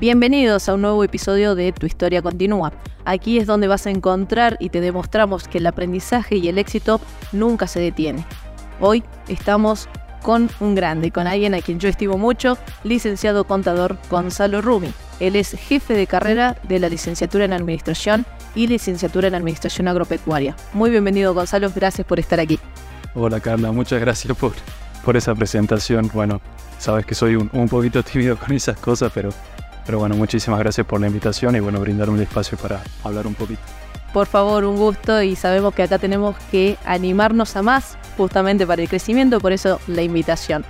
Bienvenidos a un nuevo episodio de Tu Historia Continúa. Aquí es donde vas a encontrar y te demostramos que el aprendizaje y el éxito nunca se detiene. Hoy estamos con un grande, con alguien a quien yo estimo mucho, licenciado contador Gonzalo Rumi. Él es jefe de carrera de la licenciatura en Administración y licenciatura en Administración Agropecuaria. Muy bienvenido Gonzalo, gracias por estar aquí. Hola Carla, muchas gracias por, por esa presentación. Bueno, sabes que soy un, poquito tímido con esas cosas, pero, pero bueno, muchísimas gracias por la invitación y bueno, brindarme el espacio para hablar un poquito. Por favor, un gusto y sabemos que acá tenemos que animarnos a más justamente para el crecimiento, por eso la invitación.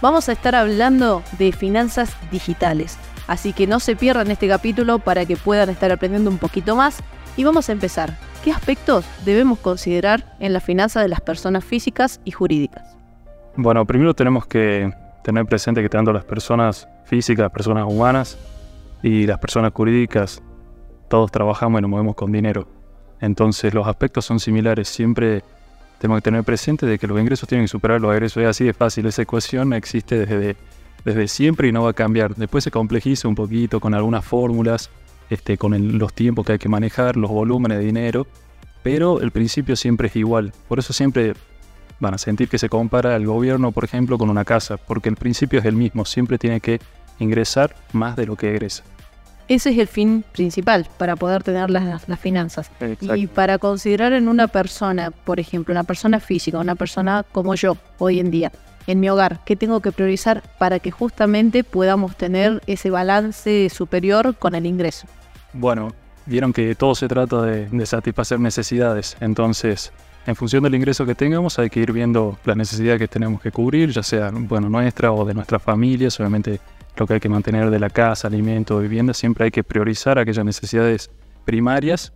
Vamos a estar hablando de finanzas digitales, así que no se pierdan este capítulo para que puedan estar aprendiendo un poquito más y vamos a empezar. ¿Qué aspectos debemos considerar en la finanza de las personas físicas y jurídicas? Bueno, primero tenemos que tener presente que tanto las personas físicas, personas humanas y las personas jurídicas, todos trabajamos y nos movemos con dinero. Entonces los aspectos son similares. Siempre tenemos que tener presente de que los ingresos tienen que superar los egresos. Es así de fácil. Esa ecuación existe desde, desde siempre y no va a cambiar. Después se complejiza un poquito con algunas fórmulas, este, con los tiempos que hay que manejar, los volúmenes de dinero. Pero el principio siempre es igual. Por eso siempre van a sentir que se compara el gobierno, por ejemplo, con una casa. Porque el principio es el mismo. Siempre tiene que ingresar más de lo que egresa. Ese es el fin principal para poder tener las, finanzas. Y para considerar en una persona, por ejemplo, una persona física, una persona como yo hoy en día, en mi hogar, ¿qué tengo que priorizar para que justamente podamos tener ese balance superior con el ingreso? Bueno, vieron que todo se trata de, de satisfacer necesidades, entonces en función del ingreso que tengamos hay que ir viendo las necesidades que tenemos que cubrir, ya sea bueno, nuestra o de nuestras familias, obviamente lo que hay que mantener de la casa, alimento, vivienda, siempre hay que priorizar aquellas necesidades primarias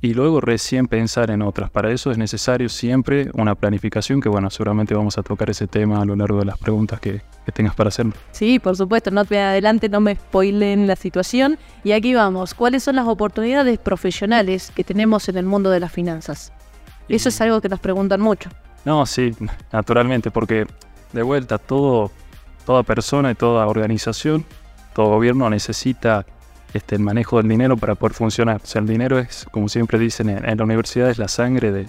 y luego recién pensar en otras. Para eso es necesario siempre una planificación, que bueno, seguramente vamos a tocar ese tema a lo largo de las preguntas que, tengas para hacerlo. Sí, por supuesto, no te adelante, no me spoilen la situación. Y aquí vamos, ¿cuáles son las oportunidades profesionales que tenemos en el mundo de las finanzas? Eso es algo que nos preguntan mucho. No, sí, naturalmente, porque de vuelta todo toda persona y toda organización, todo gobierno necesita este, el manejo del dinero para poder funcionar. O sea, el dinero es, como siempre dicen en, la universidad, es la sangre de,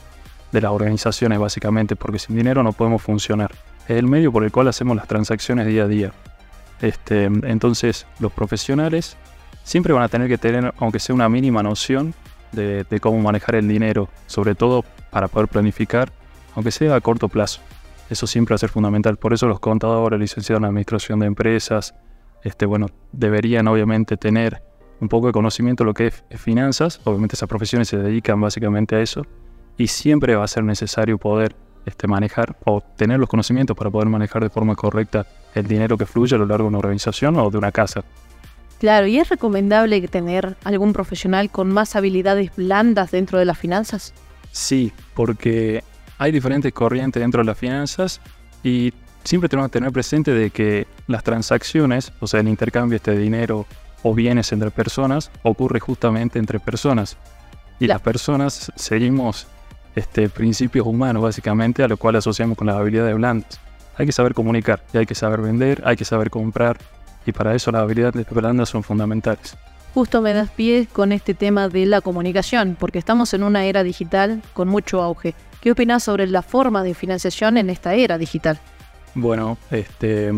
las organizaciones básicamente, porque sin dinero no podemos funcionar. Es el medio por el cual hacemos las transacciones día a día. Este, entonces, los profesionales siempre van a tener que tener, aunque sea una mínima noción de cómo manejar el dinero, sobre todo para poder planificar, aunque sea a corto plazo. Eso siempre va a ser fundamental. Por eso los contadores, licenciados en administración de empresas, este, bueno, deberían obviamente tener un poco de conocimiento de lo que es, finanzas. Obviamente esas profesiones se dedican básicamente a eso. Y siempre va a ser necesario poder este, manejar o tener los conocimientos para poder manejar de forma correcta el dinero que fluye a lo largo de una organización o de una casa. Claro, ¿y es recomendable tener algún profesional con más habilidades blandas dentro de las finanzas? Sí, porque hay diferentes corrientes dentro de las finanzas y siempre tenemos que tener presente de que las transacciones, o sea, el intercambio este de dinero o bienes entre personas, ocurre justamente entre personas. Y las personas seguimos este, principios humanos, básicamente, a lo cual asociamos con las habilidades blandas. Hay que saber comunicar, y hay que saber vender, hay que saber comprar, y para eso las habilidades blandas son fundamentales. Justo me das pie con este tema de la comunicación, porque estamos en una era digital con mucho auge. ¿Qué opinas sobre la forma de financiación en esta era digital? Bueno, este,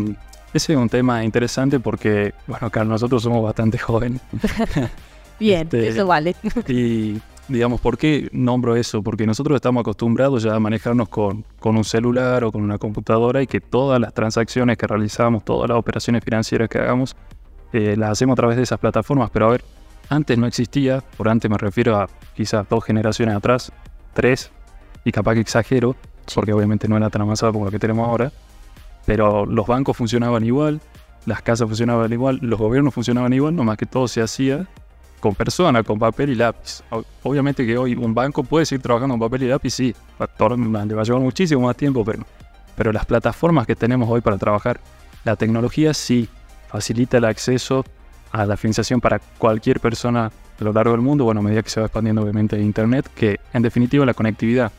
ese es un tema interesante porque, bueno, acá nosotros somos bastante jóvenes. Bien, este, eso vale. y digamos, ¿por qué nombro eso? Porque nosotros estamos acostumbrados ya a manejarnos con, con, un celular o con una computadora y que todas las transacciones que realizamos, todas las operaciones financieras que hagamos, eh, las hacemos a través de esas plataformas. Pero a ver, antes no existía, por antes me refiero a quizás dos generaciones atrás, tres, y capaz que exagero, porque obviamente no era tan avanzado como lo que tenemos ahora, pero los bancos funcionaban igual, las casas funcionaban igual, los gobiernos funcionaban igual, nomás que todo se hacía con personas, con papel y lápiz. Obviamente que hoy un banco puede seguir trabajando con papel y lápiz, sí, le va a llevar muchísimo más tiempo, pero, pero las plataformas que tenemos hoy para trabajar, la tecnología sí facilita el acceso a la financiación para cualquier persona a lo largo del mundo, bueno, a medida que se va expandiendo obviamente Internet, que en definitiva la conectividad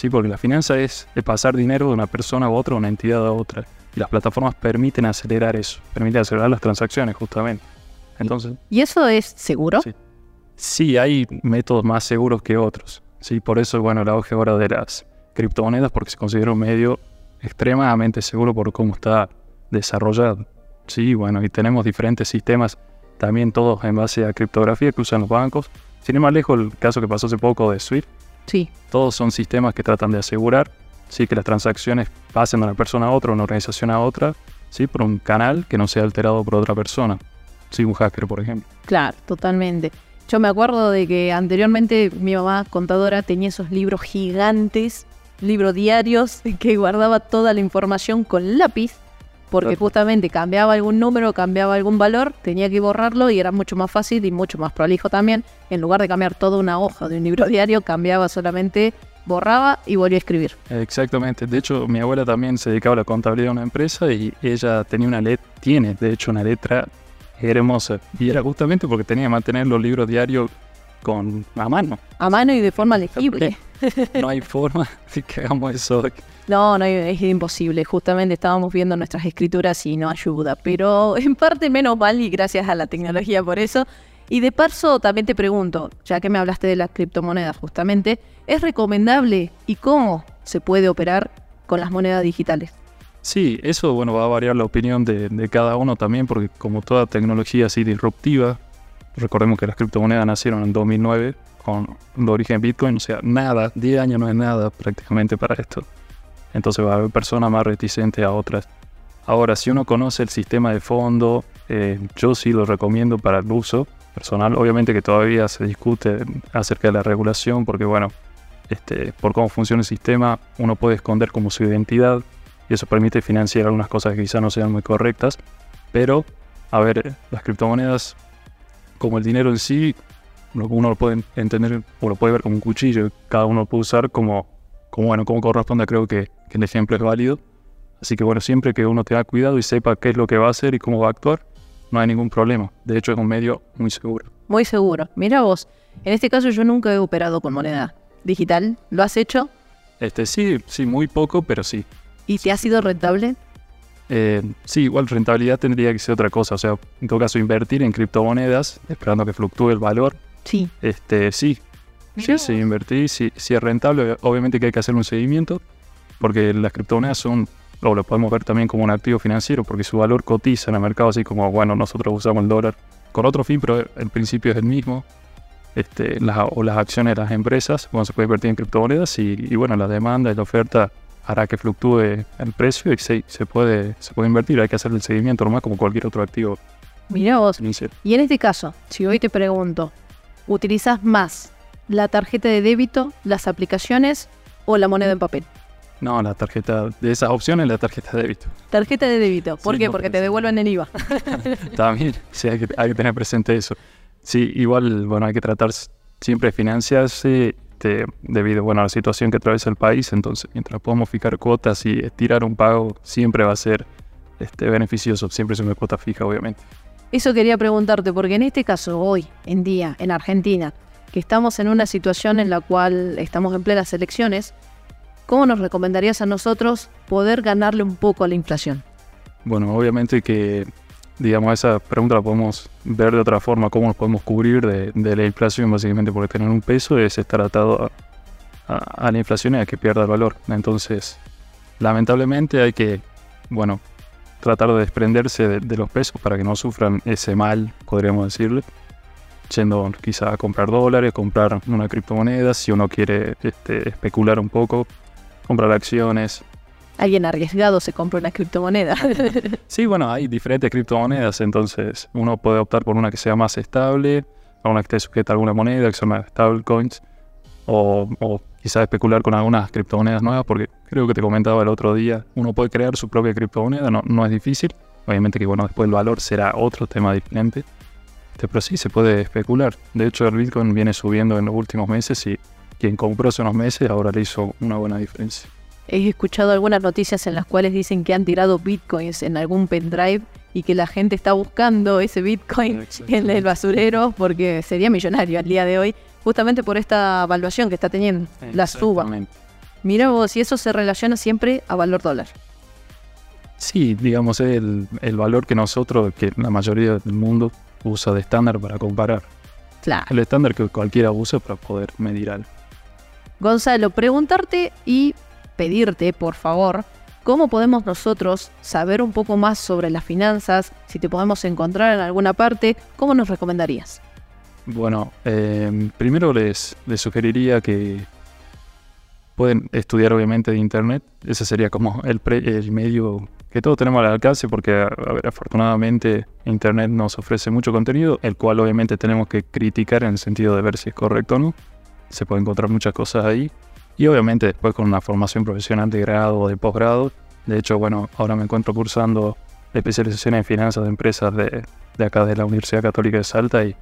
¿sí? porque la finanza es de pasar dinero de una persona a otra, de una entidad a otra. Y las plataformas permiten acelerar eso, permiten acelerar las transacciones justamente. Entonces, ¿Y eso es seguro? Sí. sí hay métodos más seguros que otros. Sí, por eso, bueno, el auge ahora de las criptomonedas, porque se considera un medio extremadamente seguro por cómo está desarrollado. Sí, bueno, y tenemos diferentes sistemas, también todos en base a criptografía que usan los bancos. Sin ir más lejos, el caso que pasó hace poco de SWIFT, Sí. todos son sistemas que tratan de asegurar sí, que las transacciones pasen de una persona a otra, una organización a otra, sí, por un canal que no sea alterado por otra persona. Sí, un hacker, por ejemplo. Claro, totalmente. Yo me acuerdo de que anteriormente mi mamá contadora tenía esos libros gigantes, libros diarios, que guardaba toda la información con lápiz, porque justamente cambiaba algún número, cambiaba algún valor, tenía que borrarlo y era mucho más fácil y mucho más prolijo también. En lugar de cambiar toda una hoja de un libro diario, cambiaba solamente, borraba y volvía a escribir. Exactamente. De hecho, mi abuela también se dedicaba a la contabilidad de una empresa y ella tenía una letra, tiene de hecho una letra hermosa. Y era justamente porque tenía que mantener los libros diarios con a mano. A mano y de forma legible. No hay forma de que hagamos eso. No, no, es imposible. Justamente estábamos viendo nuestras escrituras y no ayuda. Pero en parte menos mal y gracias a la tecnología por eso. Y de paso también te pregunto, ya que me hablaste de las criptomonedas justamente, ¿es recomendable y cómo se puede operar con las monedas digitales? Sí, eso bueno va a variar la opinión de, de cada uno también, porque como toda tecnología así disruptiva, recordemos que las criptomonedas nacieron en 2009 con el origen Bitcoin, o sea, nada, 10 años no es nada prácticamente para esto. Entonces va a haber personas más reticentes a otras. Ahora, si uno conoce el sistema de fondo, eh, yo sí lo recomiendo para el uso personal. Obviamente que todavía se discute acerca de la regulación, porque bueno, este, por cómo funciona el sistema, uno puede esconder como su identidad y eso permite financiar algunas cosas que quizás no sean muy correctas. Pero, a ver, las criptomonedas, como el dinero en sí, uno lo puede entender o lo puede ver como un cuchillo, cada uno lo puede usar como, como bueno, como corresponda, creo que, que el ejemplo es válido. Así que bueno, siempre que uno tenga cuidado y sepa qué es lo que va a hacer y cómo va a actuar, no hay ningún problema. De hecho, es un medio muy seguro. Muy seguro. Mira vos, en este caso yo nunca he operado con moneda digital. ¿Lo has hecho? Este, sí, sí, muy poco, pero sí. ¿Y te ha sido rentable? Eh, sí, igual rentabilidad tendría que ser otra cosa. O sea, en todo caso, invertir en criptomonedas, esperando que fluctúe el valor. Sí. Este, sí. Sí, sí, invertir, sí, sí es rentable. Obviamente que hay que hacer un seguimiento, porque las criptomonedas son, o lo podemos ver también como un activo financiero, porque su valor cotiza en el mercado, así como, bueno, nosotros usamos el dólar con otro fin, pero el principio es el mismo. Este, las, o las acciones de las empresas, bueno, se puede invertir en criptomonedas y, y bueno, la demanda y la oferta hará que fluctúe el precio y se, se puede, se puede invertir. Hay que hacer el seguimiento normal como cualquier otro activo Mira vos. financiero. Y en este caso, si hoy te pregunto, ¿utilizas más la tarjeta de débito, las aplicaciones o la moneda en papel? No, la tarjeta, de esas opciones, la tarjeta de débito. Tarjeta de débito. ¿Por Sí, qué? no, Porque te devuelven el IVA. También, sí, hay que, hay que tener presente eso. Sí, igual, bueno, hay que tratar siempre de financiarse este, debido, bueno, a la situación que atraviesa el país. Entonces, mientras podamos fijar cuotas y estirar un pago, siempre va a ser este, beneficioso. Siempre es una cuota fija, obviamente. Eso quería preguntarte, porque en este caso, hoy en día, en Argentina, que estamos en una situación en la cual estamos en plenas elecciones, ¿cómo nos recomendarías a nosotros poder ganarle un poco a la inflación? Bueno, obviamente que, digamos, esa pregunta la podemos ver de otra forma, cómo nos podemos cubrir de, la inflación, básicamente porque tener un peso es estar atado a, la inflación y a que pierda el valor. Entonces, lamentablemente hay que, bueno, tratar de desprenderse de, de los pesos para que no sufran ese mal, podríamos decirle. Yendo quizá a comprar dólares, comprar una criptomoneda, si uno quiere este, especular un poco, comprar acciones, Alguien arriesgado se compra una criptomoneda. Sí, bueno, hay diferentes criptomonedas, entonces uno puede optar por una que sea más estable, una que esté sujeta a alguna moneda, que se llama stablecoins, o, o quizás especular con algunas criptomonedas nuevas, porque creo que te comentaba el otro día, uno puede crear su propia criptomoneda, no, no es difícil, obviamente que bueno, después el valor será otro tema diferente, este, pero sí se puede especular. De hecho, el Bitcoin viene subiendo en los últimos meses y quien compró hace unos meses ahora le hizo una buena diferencia. He escuchado algunas noticias en las cuales dicen que han tirado bitcoins en algún pendrive y que la gente está buscando ese bitcoin en el basurero porque sería millonario al día de hoy, justamente por esta evaluación que está teniendo, la suba. Mira vos, y eso se relaciona siempre a valor dólar. Sí, digamos, es el, el valor que nosotros, que la mayoría del mundo usa de estándar para comparar. Claro. El estándar que cualquiera usa para poder medir algo. Gonzalo, preguntarte y pedirte, por favor, cómo podemos nosotros saber un poco más sobre las finanzas, si te podemos encontrar en alguna parte, ¿cómo nos recomendarías? Bueno, eh, primero les, sugeriría que pueden estudiar obviamente de internet. Ese sería como el, el medio que todos tenemos al alcance porque, afortunadamente internet nos ofrece mucho contenido, el cual obviamente tenemos que criticar en el sentido de ver si es correcto o no. Se puede encontrar muchas cosas ahí. Y obviamente después con una formación profesional de grado o de posgrado. De hecho, bueno, ahora me encuentro cursando especialización en finanzas de empresas de, de acá de la Universidad Católica de Salta y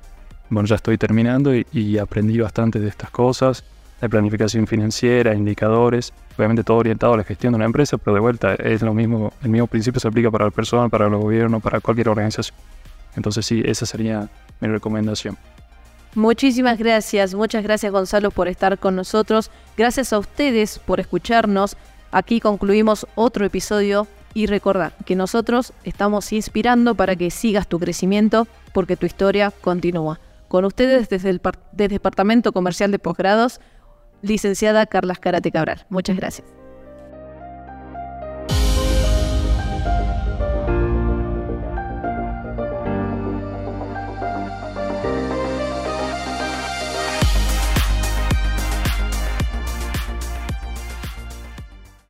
bueno, ya estoy terminando y, aprendí bastante de estas cosas, de planificación financiera, indicadores, obviamente todo orientado a la gestión de una empresa, pero de vuelta es lo mismo, el mismo principio se aplica para el personal, para el gobierno, para cualquier organización. Entonces sí, esa sería mi recomendación. Muchísimas gracias, muchas gracias Gonzalo por estar con nosotros, gracias a ustedes por escucharnos. Aquí concluimos otro episodio y recordar que nosotros estamos inspirando para que sigas tu crecimiento porque tu historia continúa. Con ustedes desde el Departamento Comercial de Posgrados, licenciada Carla Carate Cabral. Muchas gracias.